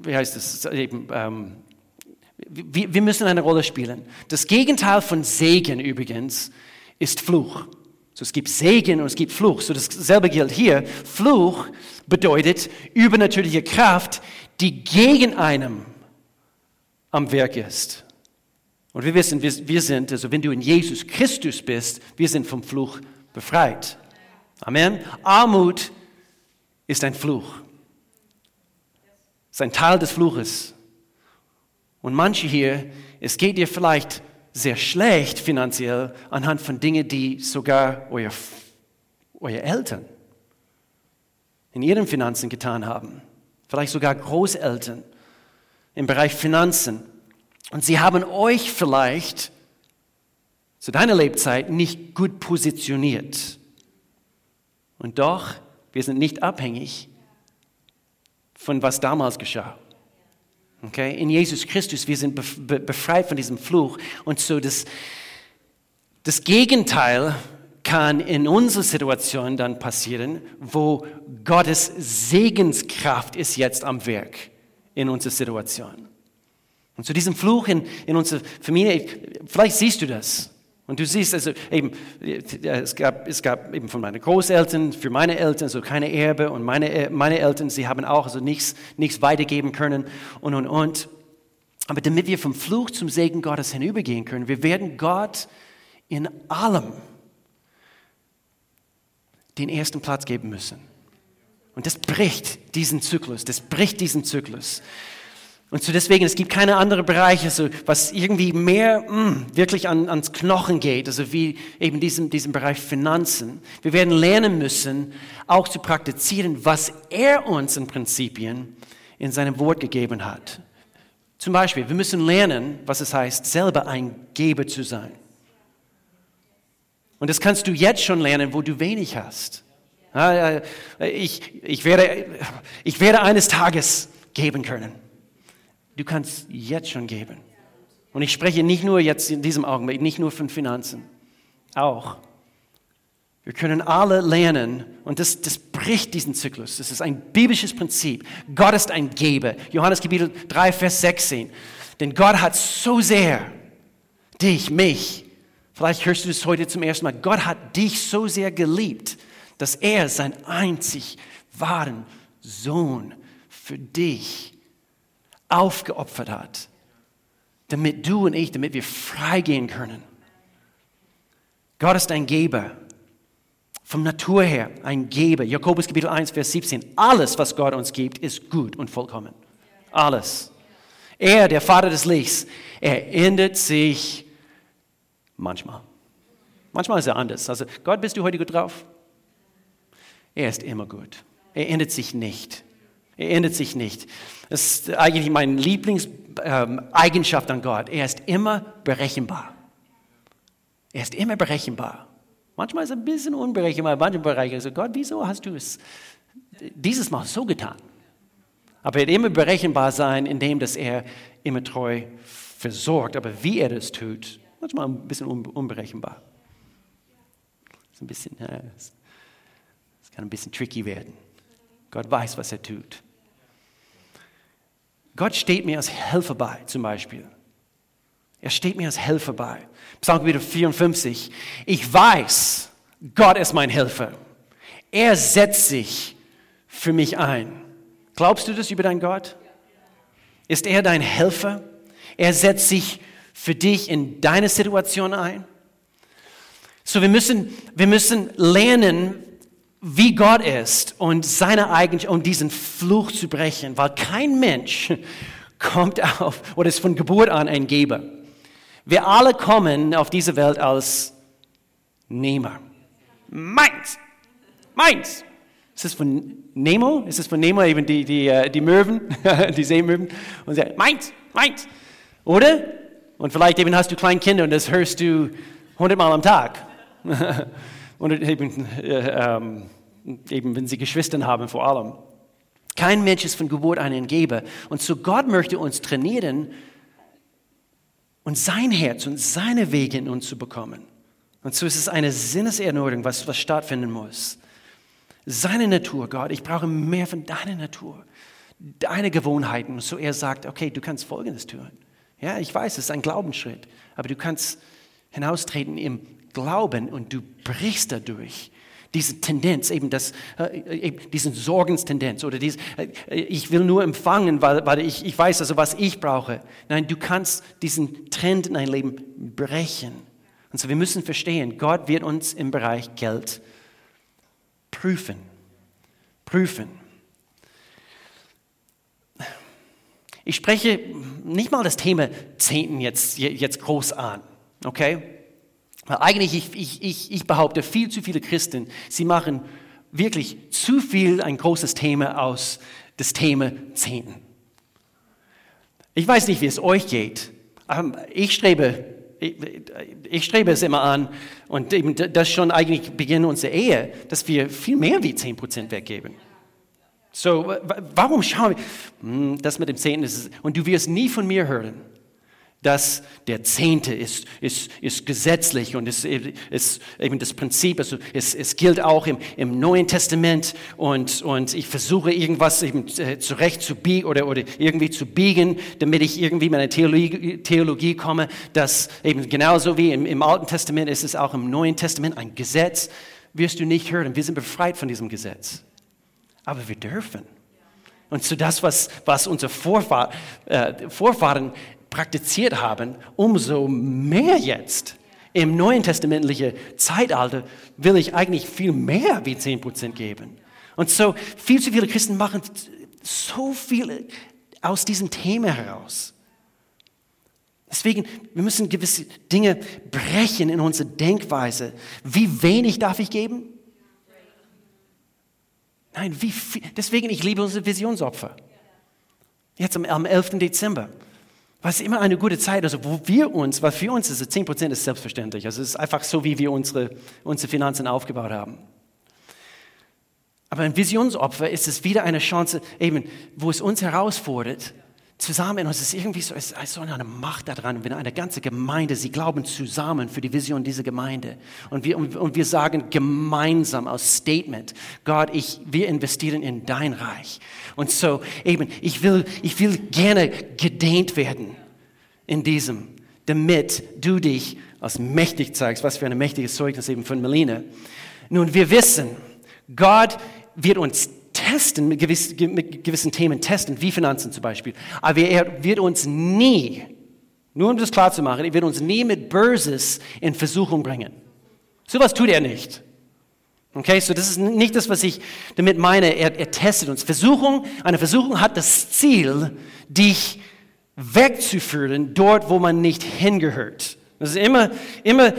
wie heißt es, eben, ähm, wir, wir müssen eine Rolle spielen. Das Gegenteil von Segen übrigens ist Fluch. So, es gibt Segen und es gibt Fluch. So, dasselbe gilt hier. Fluch bedeutet übernatürliche Kraft, die gegen einem am Werk ist. Und wir wissen, wir, wir sind, also wenn du in Jesus Christus bist, wir sind vom Fluch befreit. Amen. Armut ist ein Fluch ist ein Teil des Fluches. Und manche hier, es geht dir vielleicht sehr schlecht finanziell anhand von Dingen, die sogar euer, eure Eltern in ihren Finanzen getan haben. Vielleicht sogar Großeltern im Bereich Finanzen. Und sie haben euch vielleicht zu deiner Lebzeit nicht gut positioniert. Und doch, wir sind nicht abhängig von was damals geschah. Okay? In Jesus Christus, wir sind befreit von diesem Fluch. Und so das, das Gegenteil kann in unserer Situation dann passieren, wo Gottes Segenskraft ist jetzt am Werk in unserer Situation. Und zu diesem Fluch in, in unserer Familie, vielleicht siehst du das. Und du siehst also eben, es gab, es gab eben von meinen Großeltern, für meine Eltern so keine Erbe und meine, meine Eltern, sie haben auch also nichts, nichts weitergeben können und, und, und. Aber damit wir vom Fluch zum Segen Gottes hinübergehen können, wir werden Gott in allem den ersten Platz geben müssen. Und das bricht diesen Zyklus, das bricht diesen Zyklus. Und so deswegen, es gibt keine anderen Bereiche, so, was irgendwie mehr mh, wirklich an, ans Knochen geht, also wie eben diesem, diesem Bereich Finanzen. Wir werden lernen müssen, auch zu praktizieren, was er uns in Prinzipien in seinem Wort gegeben hat. Zum Beispiel, wir müssen lernen, was es heißt, selber ein Geber zu sein. Und das kannst du jetzt schon lernen, wo du wenig hast. Ich, ich, werde, ich werde eines Tages geben können. Du kannst jetzt schon geben. Und ich spreche nicht nur jetzt in diesem Augenblick, nicht nur von Finanzen, auch. Wir können alle lernen, und das, das bricht diesen Zyklus. Das ist ein biblisches Prinzip. Gott ist ein Geber. Johannes Kapitel 3, Vers 16. Denn Gott hat so sehr dich, mich, vielleicht hörst du das heute zum ersten Mal, Gott hat dich so sehr geliebt, dass er seinen einzig wahren Sohn für dich aufgeopfert hat, damit du und ich, damit wir freigehen können. Gott ist ein Geber. Vom Natur her ein Geber. Jakobus Kapitel 1, Vers 17. Alles, was Gott uns gibt, ist gut und vollkommen. Alles. Er, der Vater des Lichts, er ändert sich manchmal. Manchmal ist er anders. Also, Gott, bist du heute gut drauf? Er ist immer gut. Er ändert sich nicht. Er ändert sich nicht. Das ist eigentlich meine Lieblingseigenschaft an Gott. Er ist immer berechenbar. Er ist immer berechenbar. Manchmal ist er ein bisschen unberechenbar in manchen Bereichen. Also Gott, wieso hast du es dieses Mal so getan? Aber er wird immer berechenbar sein, indem dass er immer treu versorgt. Aber wie er das tut, manchmal ein bisschen unberechenbar. Das, bisschen, das kann ein bisschen tricky werden. Gott weiß, was er tut. Gott steht mir als Helfer bei, zum Beispiel. Er steht mir als Helfer bei. Psalm 54. Ich weiß, Gott ist mein Helfer. Er setzt sich für mich ein. Glaubst du das über deinen Gott? Ist er dein Helfer? Er setzt sich für dich in deine Situation ein. So, wir müssen, wir müssen lernen, wie Gott ist und seine Eigenschaft, um diesen Fluch zu brechen, weil kein Mensch kommt auf oder ist von Geburt an ein Geber. Wir alle kommen auf diese Welt als Nehmer. Meins, meins. Ist es von Nemo? Ist es von Nemo eben die, die, äh, die Möwen, die Seemöwen? Und sie sagen, meins, meins. Oder? Und vielleicht eben hast du kleine Kinder und das hörst du hundertmal am Tag. und eben, äh, ähm, eben wenn sie Geschwister haben vor allem. Kein Mensch ist von Geburt an ein Geber. Und so Gott möchte uns trainieren und sein Herz und seine Wege in uns zu bekommen. Und so ist es eine Sinneserneuerung, was, was stattfinden muss. Seine Natur, Gott, ich brauche mehr von deiner Natur, deine Gewohnheiten. Und so er sagt, okay, du kannst Folgendes tun. Ja, ich weiß, es ist ein Glaubensschritt, aber du kannst hinaustreten im Glauben und du brichst dadurch diese Tendenz, eben das, äh, diesen Sorgenstendenz oder dieses, äh, ich will nur empfangen, weil, weil ich, ich weiß also, was ich brauche. Nein, du kannst diesen Trend in dein Leben brechen. Und so, wir müssen verstehen, Gott wird uns im Bereich Geld prüfen. Prüfen. Ich spreche nicht mal das Thema Zehnten jetzt, jetzt groß an, okay? Eigentlich, ich, ich, ich, ich behaupte, viel zu viele Christen, sie machen wirklich zu viel ein großes Thema aus das Thema Zehnten. Ich weiß nicht, wie es euch geht. Ich strebe, ich, ich strebe es immer an und eben das schon eigentlich Beginn unserer Ehe, dass wir viel mehr wie 10% weggeben. So, warum schauen wir, hm, das mit dem Zehnten ist, und du wirst nie von mir hören, dass der Zehnte ist, ist, ist gesetzlich und ist, ist eben das Prinzip, also es, es gilt auch im, im Neuen Testament und, und ich versuche irgendwas eben äh, zurecht zu biegen oder, oder irgendwie zu biegen, damit ich irgendwie meine Theologie, Theologie komme, dass eben genauso wie im, im Alten Testament ist es auch im Neuen Testament ein Gesetz, wirst du nicht hören. Wir sind befreit von diesem Gesetz. Aber wir dürfen. Und zu das, was, was unsere Vorfahren, äh, Vorfahren praktiziert haben, umso mehr jetzt. Im neuen testamentlichen Zeitalter will ich eigentlich viel mehr wie 10% geben. Und so viel zu viele Christen machen so viele aus diesem Thema heraus. Deswegen, wir müssen gewisse Dinge brechen in unserer Denkweise. Wie wenig darf ich geben? Nein, wie viel. Deswegen, ich liebe unsere Visionsopfer. Jetzt am, am 11. Dezember. Was immer eine gute Zeit, also wo wir uns, was für uns ist, 10% ist selbstverständlich. Also es ist einfach so, wie wir unsere, unsere Finanzen aufgebaut haben. Aber ein Visionsopfer ist es wieder eine Chance, eben, wo es uns herausfordert, zusammen, und es ist irgendwie so, es ist so eine Macht daran, wenn eine ganze Gemeinde, sie glauben zusammen für die Vision dieser Gemeinde. Und wir, und wir sagen gemeinsam aus Statement, Gott, ich, wir investieren in dein Reich. Und so eben, ich will, ich will gerne gedehnt werden in diesem, damit du dich als mächtig zeigst, was für ein mächtiges Zeugnis eben von Melina. Nun, wir wissen, Gott wird uns testen, mit, gewiss, mit gewissen Themen testen, wie Finanzen zum Beispiel. Aber er wird uns nie, nur um das klar zu machen, er wird uns nie mit Böses in Versuchung bringen. So was tut er nicht. Okay, so das ist nicht das, was ich damit meine. Er, er testet uns. Versuchung, eine Versuchung hat das Ziel, dich wegzuführen dort, wo man nicht hingehört. Das ist immer, immer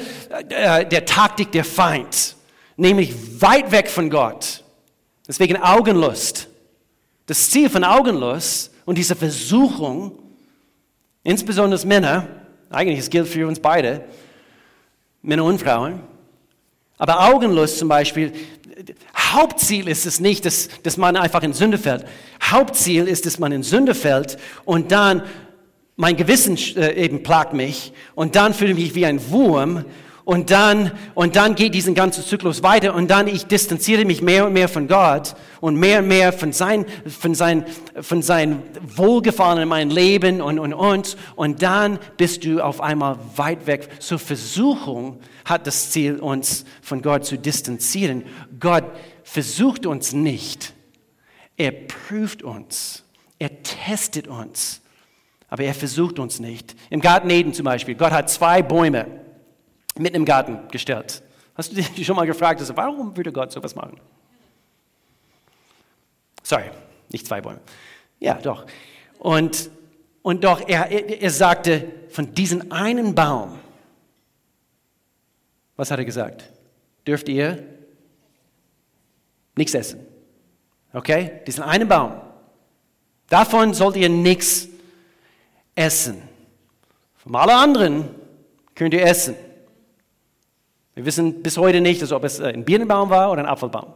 äh, der Taktik der Feind, nämlich weit weg von Gott. Deswegen Augenlust. Das Ziel von Augenlust und diese Versuchung, insbesondere Männer, eigentlich es gilt für uns beide, Männer und Frauen, aber Augenlust zum Beispiel, Hauptziel ist es nicht, dass, dass man einfach in Sünde fällt. Hauptziel ist, dass man in Sünde fällt und dann mein Gewissen äh, eben plagt mich und dann fühle ich mich wie ein Wurm und dann, und dann geht diesen ganzen Zyklus weiter und dann ich distanziere mich mehr und mehr von Gott und mehr und mehr von sein, von sein, von sein Wohlgefallen in meinem Leben und, und, und. Und dann bist du auf einmal weit weg. Zur Versuchung hat das Ziel, uns von Gott zu distanzieren. Gott versucht uns nicht. Er prüft uns. Er testet uns. Aber er versucht uns nicht. Im Garten Eden zum Beispiel. Gott hat zwei Bäume mitten im Garten gestellt. Hast du dich schon mal gefragt, also warum würde Gott sowas machen? Sorry, nicht zwei Bäume. Ja, doch. Und, und doch, er, er sagte, von diesem einen Baum, was hat er gesagt? Dürft ihr nichts essen. Okay? Diesen einen Baum. Davon sollt ihr nichts essen. Von allen anderen könnt ihr essen. Wir wissen bis heute nicht, also ob es ein Birnenbaum war oder ein Apfelbaum.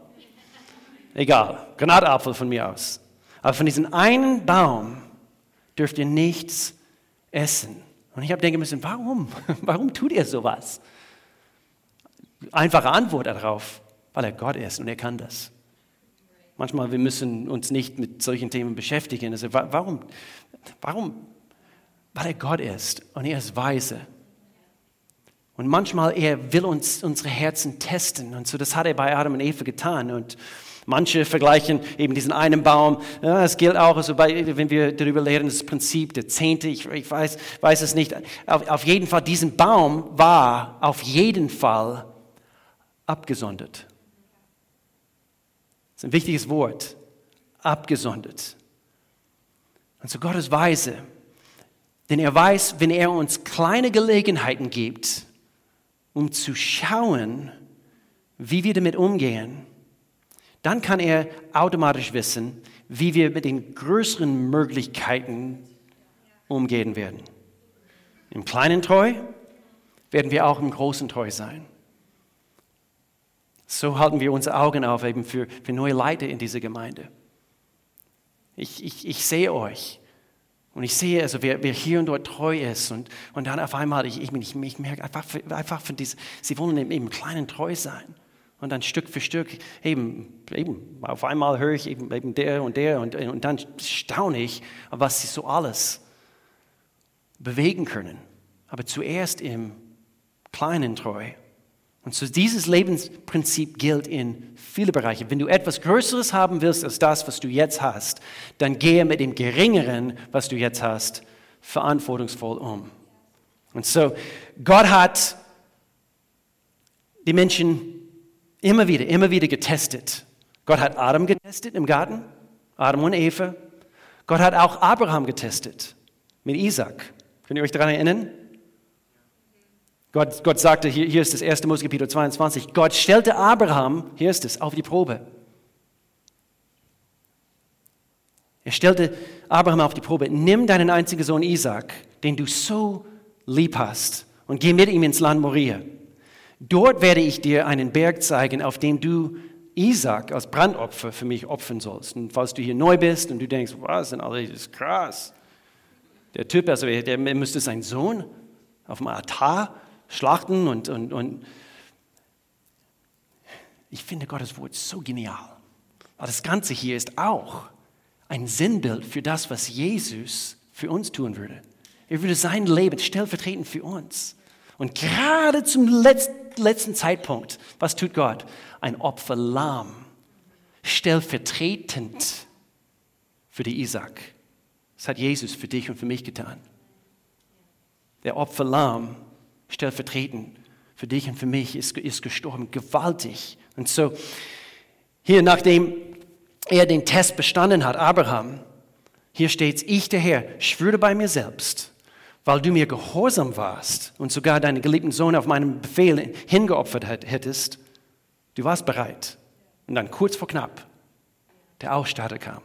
Egal, Granatapfel von mir aus. Aber von diesem einen Baum dürft ihr nichts essen. Und ich habe denken müssen, warum? Warum tut ihr sowas? Einfache Antwort darauf, weil er Gott ist und er kann das. Manchmal wir müssen uns nicht mit solchen Themen beschäftigen. Also warum? Warum? Weil er Gott ist und er ist weise. Und manchmal er will uns unsere Herzen testen. Und so das hat er bei Adam und Eva getan. Und manche vergleichen eben diesen einen Baum. Ja, es gilt auch, also bei, wenn wir darüber lehren, das Prinzip der Zehnte. Ich, ich weiß, weiß es nicht. Auf, auf jeden Fall, diesen Baum war auf jeden Fall abgesondert. Das ist ein wichtiges Wort. Abgesondert. Und so Gott ist weise. Denn er weiß, wenn er uns kleine Gelegenheiten gibt, um zu schauen, wie wir damit umgehen, dann kann er automatisch wissen, wie wir mit den größeren Möglichkeiten umgehen werden. Im Kleinen treu werden wir auch im Großen treu sein. So halten wir unsere Augen auf eben für, für neue Leute in dieser Gemeinde. Ich, ich, ich sehe euch. Und ich sehe, also wer, wer hier und dort treu ist und, und dann auf einmal, ich, ich, ich, ich merke einfach, einfach von diesem, sie wollen eben, eben kleinen treu sein. Und dann Stück für Stück, eben, eben auf einmal höre ich eben, eben der und der und, und dann staune ich, was sie so alles bewegen können. Aber zuerst im Kleinen treu. Und so dieses Lebensprinzip gilt in viele Bereiche. Wenn du etwas Größeres haben willst als das, was du jetzt hast, dann gehe mit dem Geringeren, was du jetzt hast, verantwortungsvoll um. Und so, Gott hat die Menschen immer wieder, immer wieder getestet. Gott hat Adam getestet im Garten, Adam und Eva. Gott hat auch Abraham getestet mit Isaac. Könnt ihr euch daran erinnern? Gott, Gott sagte, hier, hier ist das 1. Mose Kapitel 22, Gott stellte Abraham, hier ist es, auf die Probe. Er stellte Abraham auf die Probe, nimm deinen einzigen Sohn Isaac, den du so lieb hast, und geh mit ihm ins Land Moria. Dort werde ich dir einen Berg zeigen, auf dem du Isaac als Brandopfer für mich opfern sollst. Und falls du hier neu bist und du denkst, was denn alles ist krass. Der Typ, also der müsste seinen Sohn auf dem Altar schlachten und, und, und ich finde Gottes Wort so genial. Aber das Ganze hier ist auch ein Sinnbild für das, was Jesus für uns tun würde. Er würde sein Leben stellvertretend für uns. Und gerade zum letzten Zeitpunkt, was tut Gott? Ein Opferlamm, stellvertretend für die Isaac. Das hat Jesus für dich und für mich getan. Der Opferlamm, stellvertretend für dich und für mich, ist, ist gestorben, gewaltig. Und so, hier, nachdem er den Test bestanden hat, Abraham, hier steht, ich der Herr, schwöre bei mir selbst, weil du mir gehorsam warst und sogar deinen geliebten Sohn auf meinen Befehl hingeopfert hättest, du warst bereit. Und dann kurz vor knapp, der Ausstatter kam.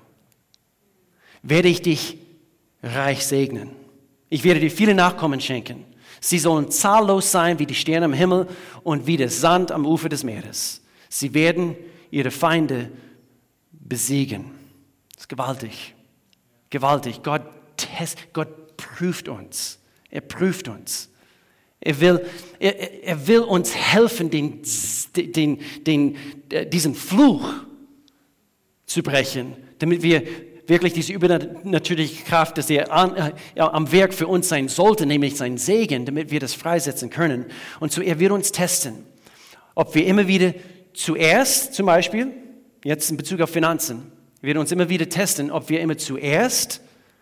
Werde ich dich reich segnen. Ich werde dir viele Nachkommen schenken. Sie sollen zahllos sein wie die Sterne am Himmel und wie der Sand am Ufer des Meeres. Sie werden ihre Feinde besiegen. Das ist gewaltig. Gewaltig. Gott, test, Gott prüft uns. Er prüft uns. Er will, er, er will uns helfen, den, den, den, äh, diesen Fluch zu brechen, damit wir wirklich diese übernatürliche Kraft, dass er an, äh, am Werk für uns sein sollte, nämlich sein Segen, damit wir das freisetzen können. Und so, er wird uns testen, ob wir immer wieder zuerst, zum Beispiel, jetzt in Bezug auf Finanzen, wird uns immer wieder testen, ob wir immer zuerst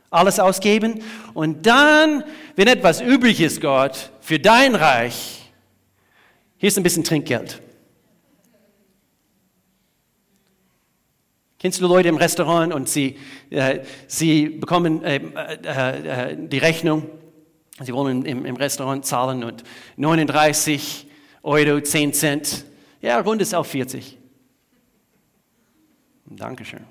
alles ausgeben und dann, wenn etwas übrig ist, Gott, für dein Reich, hier ist ein bisschen Trinkgeld. Kennst du Leute im Restaurant und sie, äh, sie bekommen äh, äh, äh die Rechnung, sie wollen im, im, Restaurant zahlen und 39 Euro 10 Cent, ja, rund ist auf 40. Dankeschön.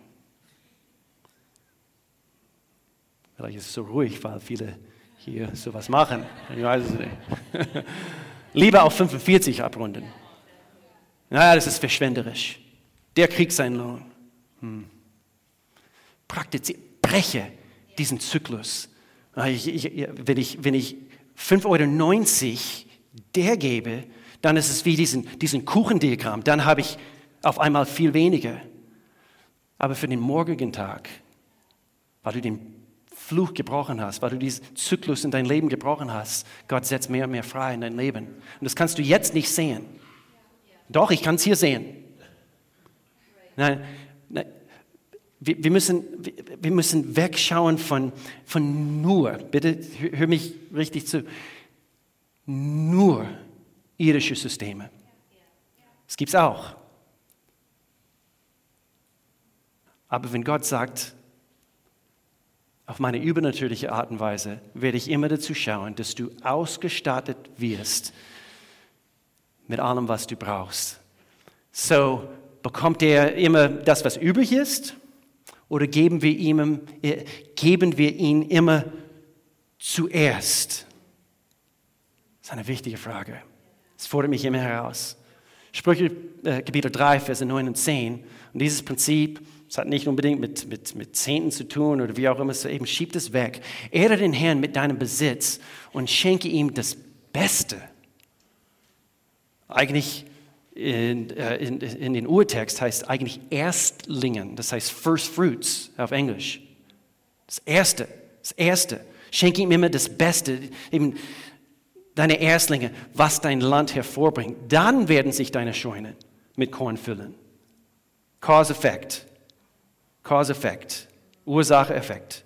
Vielleicht ist es so ruhig, weil viele hier sowas machen. Ich weiß es nicht. Lieber auf 45 abrunden. Naja, das ist verschwenderisch. Der kriegt seinen Lohn. Hm. Praktiziere, breche diesen Zyklus. Ich, ich, wenn, ich, wenn ich 5,90 Euro der gebe, dann ist es wie diesen, diesen Kuchendiagramm. Dann habe ich auf einmal viel weniger. Aber für den morgigen Tag, weil du den Fluch gebrochen hast, weil du diesen Zyklus in dein Leben gebrochen hast. Gott setzt mehr und mehr frei in dein Leben. Und das kannst du jetzt nicht sehen. Doch, ich kann es hier sehen. Nein wir, müssen, wir müssen wegschauen von, von nur, bitte hör mich richtig zu, nur irische Systeme. Das gibt es auch. Aber wenn Gott sagt, auf meine übernatürliche Art und Weise werde ich immer dazu schauen, dass du ausgestattet wirst mit allem, was du brauchst. So bekommt er immer das, was übrig ist, oder geben wir ihm, äh, geben wir ihn immer zuerst? Das ist eine wichtige Frage. Das fordert mich immer heraus. Sprüche äh, Kapitel 3, Verse 9 und 10. Und dieses Prinzip es hat nicht unbedingt mit, mit, mit Zehnten zu tun oder wie auch immer, so eben schiebt es weg. Ehre den Herrn mit deinem Besitz und schenke ihm das Beste. Eigentlich in, äh, in, in den Urtext heißt eigentlich Erstlingen, das heißt First Fruits auf Englisch. Das Erste, das Erste. Schenke ihm immer das Beste, eben deine Erstlinge, was dein Land hervorbringt. Dann werden sich deine Scheunen mit Korn füllen. Cause-Effekt. Cause-Effekt, Ursache-Effekt.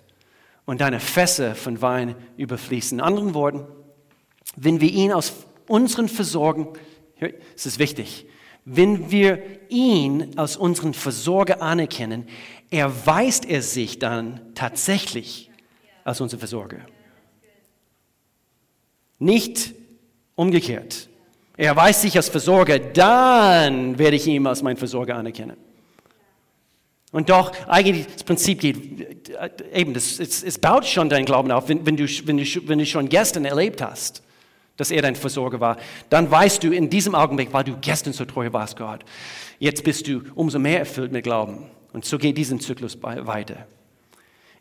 Und deine Fässer von Wein überfließen. In anderen Worten, wenn wir ihn aus unseren Versorgen, es ist wichtig, wenn wir ihn als unseren Versorger anerkennen, erweist er sich dann tatsächlich als unser Versorger. Nicht umgekehrt. Er erweist sich als Versorger, dann werde ich ihn als meinen Versorger anerkennen. Und doch, eigentlich das Prinzip geht, äh, eben, das, es, es baut schon deinen Glauben auf, wenn, wenn, du, wenn, du, wenn du schon gestern erlebt hast, dass er dein Versorger war, dann weißt du in diesem Augenblick, weil du gestern so treu warst, Gott, jetzt bist du umso mehr erfüllt mit Glauben. Und so geht diesen Zyklus weiter.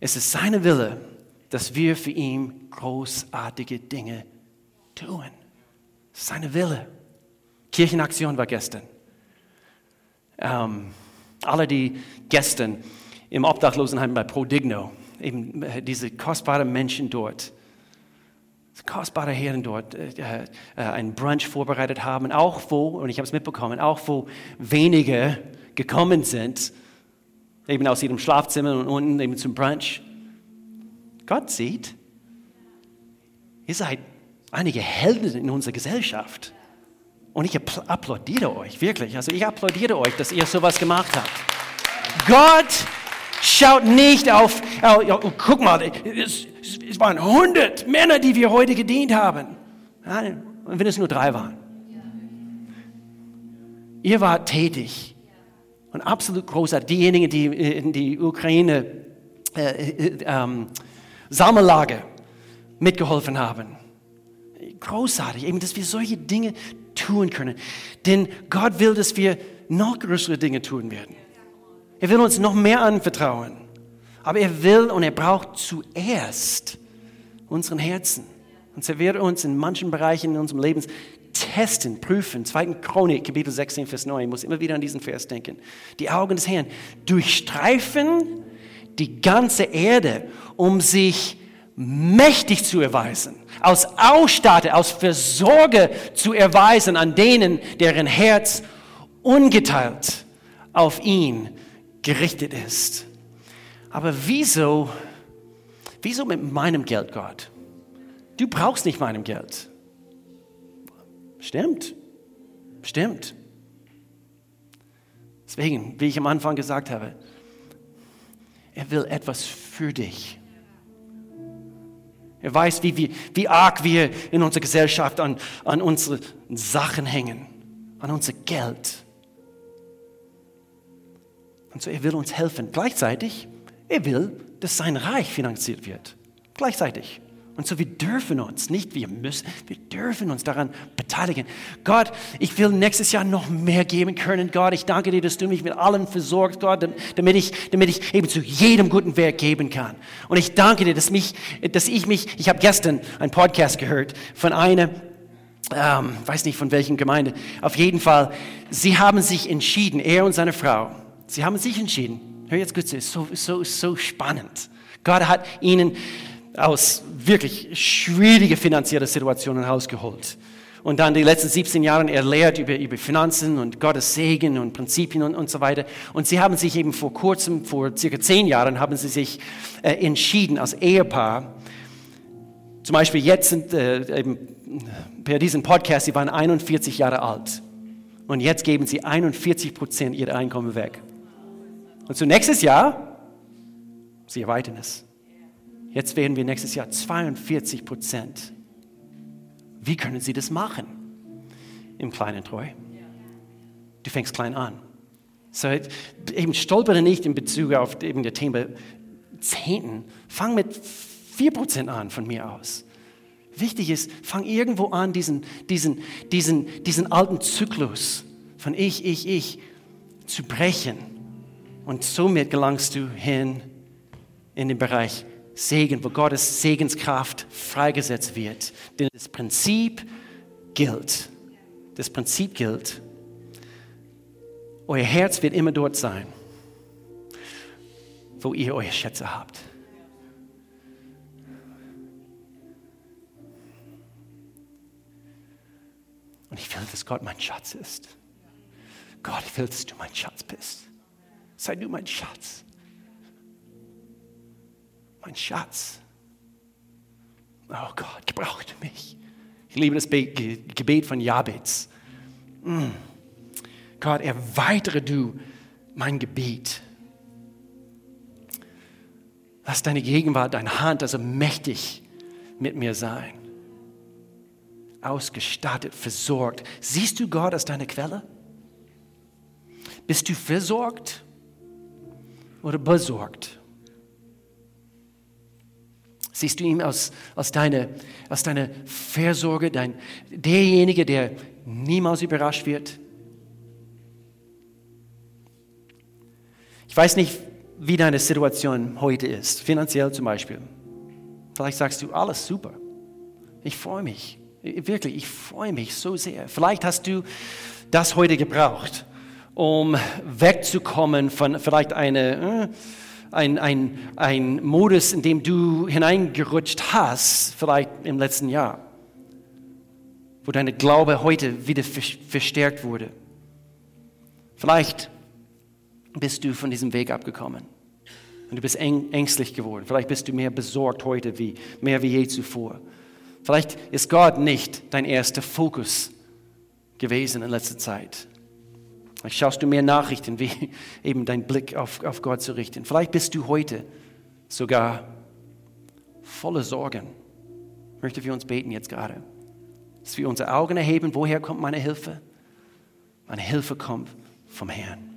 Es ist seine Wille, dass wir für ihn großartige Dinge tun. Seine Wille. Kirchenaktion war gestern. Ähm, alle, die gestern im Obdachlosenheim bei Prodigno, eben äh, diese kostbaren Menschen dort, kostbare Herren dort äh, äh, ein Brunch vorbereitet haben, auch wo, und ich habe es mitbekommen, auch wo wenige gekommen sind, eben aus ihrem Schlafzimmer und unten eben zum Brunch. Gott sieht, ihr seid einige Helden in unserer Gesellschaft. Und ich applaudiere euch, wirklich. Also ich applaudiere euch, dass ihr sowas gemacht habt. Gott schaut nicht auf, oh, oh, guck mal, es, es, waren 100 Männer, die wir heute gedient haben. Und wenn es nur drei waren. Ihr wart tätig und absolut großartig. Diejenigen, die in die Ukraine äh, äh, ähm, mitgeholfen haben. Großartig, eben, dass wir solche Dinge tun können. Denn Gott will, dass wir noch größere Dinge tun werden. Er will uns noch mehr anvertrauen. Aber er will und er braucht zuerst unseren Herzen. Und er wird uns in manchen Bereichen in unserem Leben testen, prüfen. 2. Chronik, Kapitel 16, Vers 9. Ich muss immer wieder an diesen Vers denken. Die Augen des Herrn durchstreifen die ganze Erde, um sich mächtig zu erweisen, als Ausstatter, als Versorger zu erweisen an denen, deren Herz ungeteilt auf ihn gerichtet ist. Aber wieso, wieso mit meinem Geld, Gott? Du brauchst nicht meinem Geld. Stimmt, stimmt. Deswegen, wie ich am Anfang gesagt habe, er will etwas für dich. Er weiß, wie, wie, wie arg wir in unserer Gesellschaft an, an unsere Sachen hängen, an unser Geld. Und so, er will uns helfen. Gleichzeitig, er will, dass sein Reich finanziert wird. Gleichzeitig. Und so, wir dürfen uns, nicht wir müssen, wir dürfen uns daran beteiligen. Gott, ich will nächstes Jahr noch mehr geben können. Gott, ich danke dir, dass du mich mit allem versorgst, Gott, damit ich, damit ich eben zu jedem guten Werk geben kann. Und ich danke dir, dass, mich, dass ich mich, ich habe gestern einen Podcast gehört von einer, ähm, weiß nicht von welchen Gemeinde, auf jeden Fall, sie haben sich entschieden, er und seine Frau, sie haben sich entschieden. Hör jetzt gut zu, ist so, so, so spannend. Gott hat ihnen aus wirklich schwierigen finanziellen Situationen rausgeholt. Und dann die letzten 17 Jahre er über, über Finanzen und Gottes Segen und Prinzipien und, und so weiter. Und sie haben sich eben vor kurzem, vor circa 10 Jahren, haben sie sich äh, entschieden als Ehepaar, zum Beispiel jetzt sind äh, eben per diesem Podcast, sie waren 41 Jahre alt. Und jetzt geben sie 41 Prozent ihrer Einkommen weg. Und so nächstes Jahr, sie erweitern es. Jetzt werden wir nächstes Jahr 42 Prozent. Wie können Sie das machen? Im Kleinen treu. Du fängst klein an. So, eben stolpere nicht in Bezug auf eben das Thema Zehnten. Fang mit 4 Prozent an von mir aus. Wichtig ist, fang irgendwo an, diesen, diesen, diesen, diesen alten Zyklus von ich, ich, ich zu brechen. Und somit gelangst du hin in den Bereich Segen, wo Gottes Segenskraft freigesetzt wird. Denn das Prinzip gilt. Das Prinzip gilt. Euer Herz wird immer dort sein, wo ihr eure Schätze habt. Und ich will, dass Gott mein Schatz ist. Gott, ich will, dass du mein Schatz bist. Sei du mein Schatz mein Schatz. Oh Gott, gebraucht mich. Ich liebe das Gebet von Jabez. Mm. Gott, erweitere du mein Gebiet. Lass deine Gegenwart, deine Hand also mächtig mit mir sein. Ausgestattet, versorgt. Siehst du Gott als deine Quelle? Bist du versorgt oder besorgt? Siehst du ihn als, als, deine, als deine Versorge, dein, derjenige, der niemals überrascht wird? Ich weiß nicht, wie deine Situation heute ist, finanziell zum Beispiel. Vielleicht sagst du, alles super. Ich freue mich. Wirklich, ich freue mich so sehr. Vielleicht hast du das heute gebraucht, um wegzukommen von vielleicht eine, äh, ein, ein, ein Modus, in dem du hineingerutscht hast, vielleicht im letzten Jahr, wo deine Glaube heute wieder verstärkt wurde. Vielleicht bist du von diesem Weg abgekommen. Und du bist ängstlich geworden. Vielleicht bist du mehr besorgt heute, wie, mehr wie je zuvor. Vielleicht ist Gott nicht dein erster Fokus gewesen in letzter Zeit. Vielleicht schaust du mehr Nachrichten, wie eben dein Blick auf, auf Gott zu richten. Vielleicht bist du heute sogar voller Sorgen. Ich möchte für uns beten jetzt gerade. Dass wir unsere Augen erheben, woher kommt meine Hilfe? Meine Hilfe kommt vom Herrn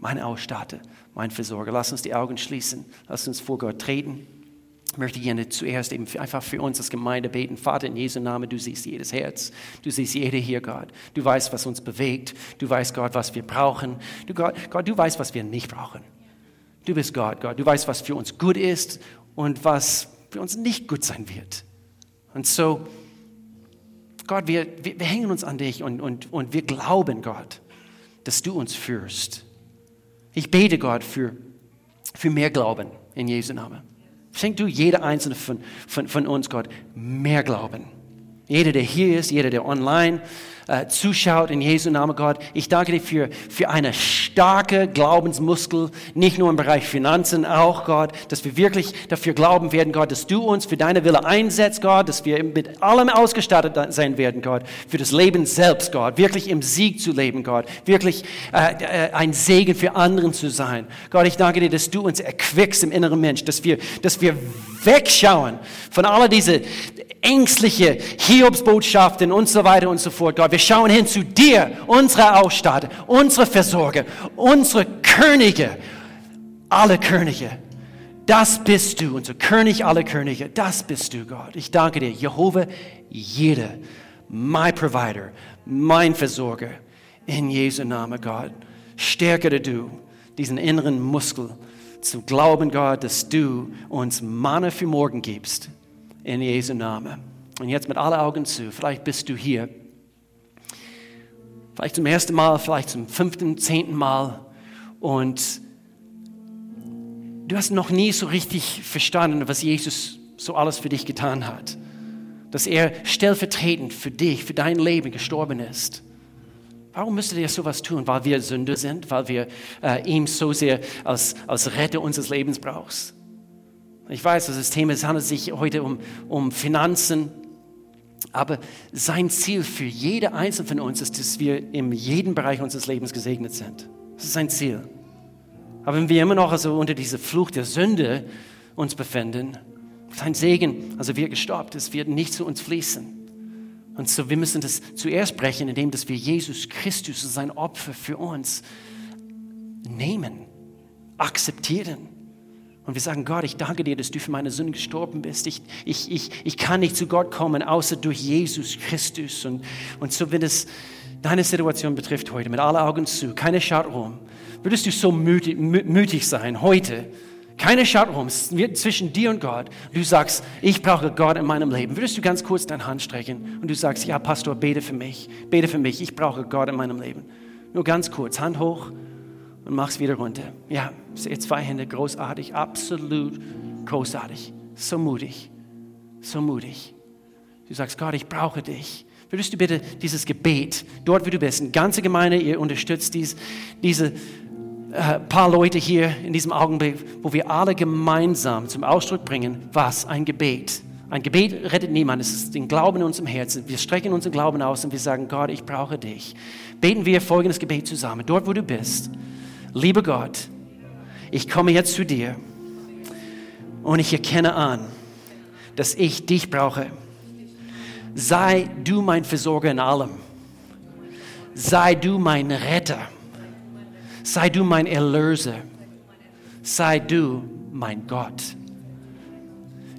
mein Ausstatter, mein Versorger. Lass uns die Augen schließen. Lass uns vor Gott treten. Möchte gerne zuerst eben einfach für uns als Gemeinde beten. Vater, in Jesu Namen, du siehst jedes Herz. Du siehst jede hier, Gott. Du weißt, was uns bewegt. Du weißt, Gott, was wir brauchen. Du, Gott, Gott, du weißt, was wir nicht brauchen. Du bist Gott, Gott. Du weißt, was für uns gut ist und was für uns nicht gut sein wird. Und so, Gott, wir, wir, wir hängen uns an dich und, und, und wir glauben, Gott, dass du uns führst ich bete Gott für, für mehr Glauben in Jesu Namen. Schenk du jeder einzelne von, von, von uns, Gott, mehr Glauben. Jeder, der hier ist, jeder, der online äh, zuschaut, in Jesu Namen, Gott, ich danke dir für, für eine starke Glaubensmuskel, nicht nur im Bereich Finanzen, auch Gott, dass wir wirklich dafür glauben werden, Gott, dass du uns für deine Wille einsetzt, Gott, dass wir mit allem ausgestattet sein werden, Gott, für das Leben selbst, Gott, wirklich im Sieg zu leben, Gott, wirklich äh, äh, ein Segen für anderen zu sein. Gott, ich danke dir, dass du uns erquickst im inneren Mensch, dass wir, dass wir wegschauen von all diese ängstliche Hiobsbotschaften und so weiter und so fort. Gott, wir schauen hin zu dir, unsere Ausstatter, unsere Versorger, unsere Könige, alle Könige. Das bist du, unser König aller Könige. Das bist du, Gott. Ich danke dir, Jehova, jeder, mein Provider, mein Versorger. In Jesu Namen, Gott. Stärke du diesen inneren Muskel zu glauben, Gott, dass du uns Manne für morgen gibst. In Jesu Namen. Und jetzt mit allen Augen zu. Vielleicht bist du hier. Vielleicht zum ersten Mal, vielleicht zum fünften, zehnten Mal. Und du hast noch nie so richtig verstanden, was Jesus so alles für dich getan hat. Dass er stellvertretend für dich, für dein Leben gestorben ist. Warum müsste er sowas tun? Weil wir Sünder sind, weil wir äh, ihn so sehr als, als Retter unseres Lebens brauchst. Ich weiß, das Thema handelt sich heute um, um Finanzen, aber sein Ziel für jede Einzelne von uns ist, dass wir in jedem Bereich unseres Lebens gesegnet sind. Das ist sein Ziel. Aber wenn wir immer noch also unter dieser Flucht der Sünde uns befinden, sein Segen, also wird gestoppt, es wird nicht zu uns fließen. Und so, wir müssen das zuerst brechen, indem dass wir Jesus Christus und sein Opfer für uns nehmen, akzeptieren. Und wir sagen, Gott, ich danke dir, dass du für meine Sünden gestorben bist. Ich, ich, ich, ich kann nicht zu Gott kommen, außer durch Jesus Christus. Und, und so, wenn es deine Situation betrifft heute, mit aller Augen zu, keine schaut rum, würdest du so mutig, mutig sein heute, keine schaut rum, zwischen dir und Gott. Du sagst, ich brauche Gott in meinem Leben. Würdest du ganz kurz deine Hand strecken und du sagst, ja, Pastor, bete für mich, bete für mich, ich brauche Gott in meinem Leben. Nur ganz kurz, Hand hoch und mach's wieder runter. Ja, sehe zwei Hände, großartig, absolut großartig. So mutig, so mutig. Du sagst, Gott, ich brauche dich. Würdest du bitte dieses Gebet, dort wie du bist, eine ganze Gemeinde, ihr unterstützt dies, diese äh, paar Leute hier in diesem Augenblick, wo wir alle gemeinsam zum Ausdruck bringen, was ein Gebet Ein Gebet rettet niemand, es ist den Glauben in unserem Herzen. Wir strecken unseren Glauben aus und wir sagen, Gott, ich brauche dich. Beten wir folgendes Gebet zusammen, dort wo du bist. Lieber Gott, ich komme jetzt zu dir und ich erkenne an, dass ich dich brauche. Sei du mein Versorger in allem. Sei du mein Retter. Sei du mein Erlöser. Sei du mein Gott.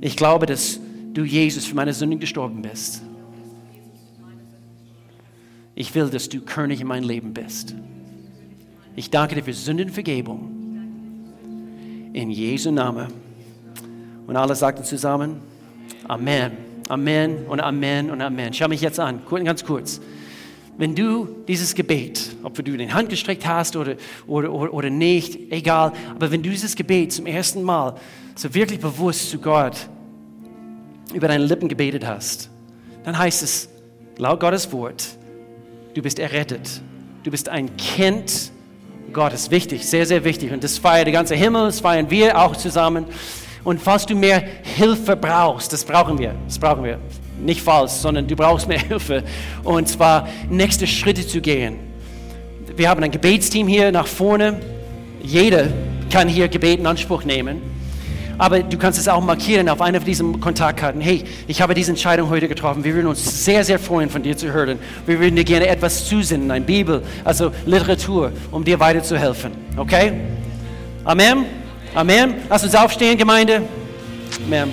Ich glaube, dass du, Jesus, für meine Sünden gestorben bist. Ich will, dass du König in mein Leben bist. Ich danke dir für Sündenvergebung. In Jesu Namen. Und alle sagten zusammen, Amen, Amen und Amen und Amen. Schau mich jetzt an, ganz kurz. Wenn du dieses Gebet, ob du den Hand gestreckt hast oder, oder, oder, oder nicht, egal, aber wenn du dieses Gebet zum ersten Mal so wirklich bewusst zu Gott über deine Lippen gebetet hast, dann heißt es laut Gottes Wort, du bist errettet. Du bist ein Kind Gottes. Wichtig, sehr, sehr wichtig. Und das feiert der ganze Himmel, das feiern wir auch zusammen. Und falls du mehr Hilfe brauchst, das brauchen wir, das brauchen wir. Nicht falsch, sondern du brauchst mehr Hilfe. Und zwar nächste Schritte zu gehen. Wir haben ein Gebetsteam hier nach vorne. Jeder kann hier Gebet in Anspruch nehmen. Aber du kannst es auch markieren auf einer dieser Kontaktkarten. Hey, ich habe diese Entscheidung heute getroffen. Wir würden uns sehr, sehr freuen, von dir zu hören. Wir würden dir gerne etwas zusenden, eine Bibel, also Literatur, um dir weiterzuhelfen. Okay? Amen? Amen. Lass uns aufstehen, Gemeinde. Amen.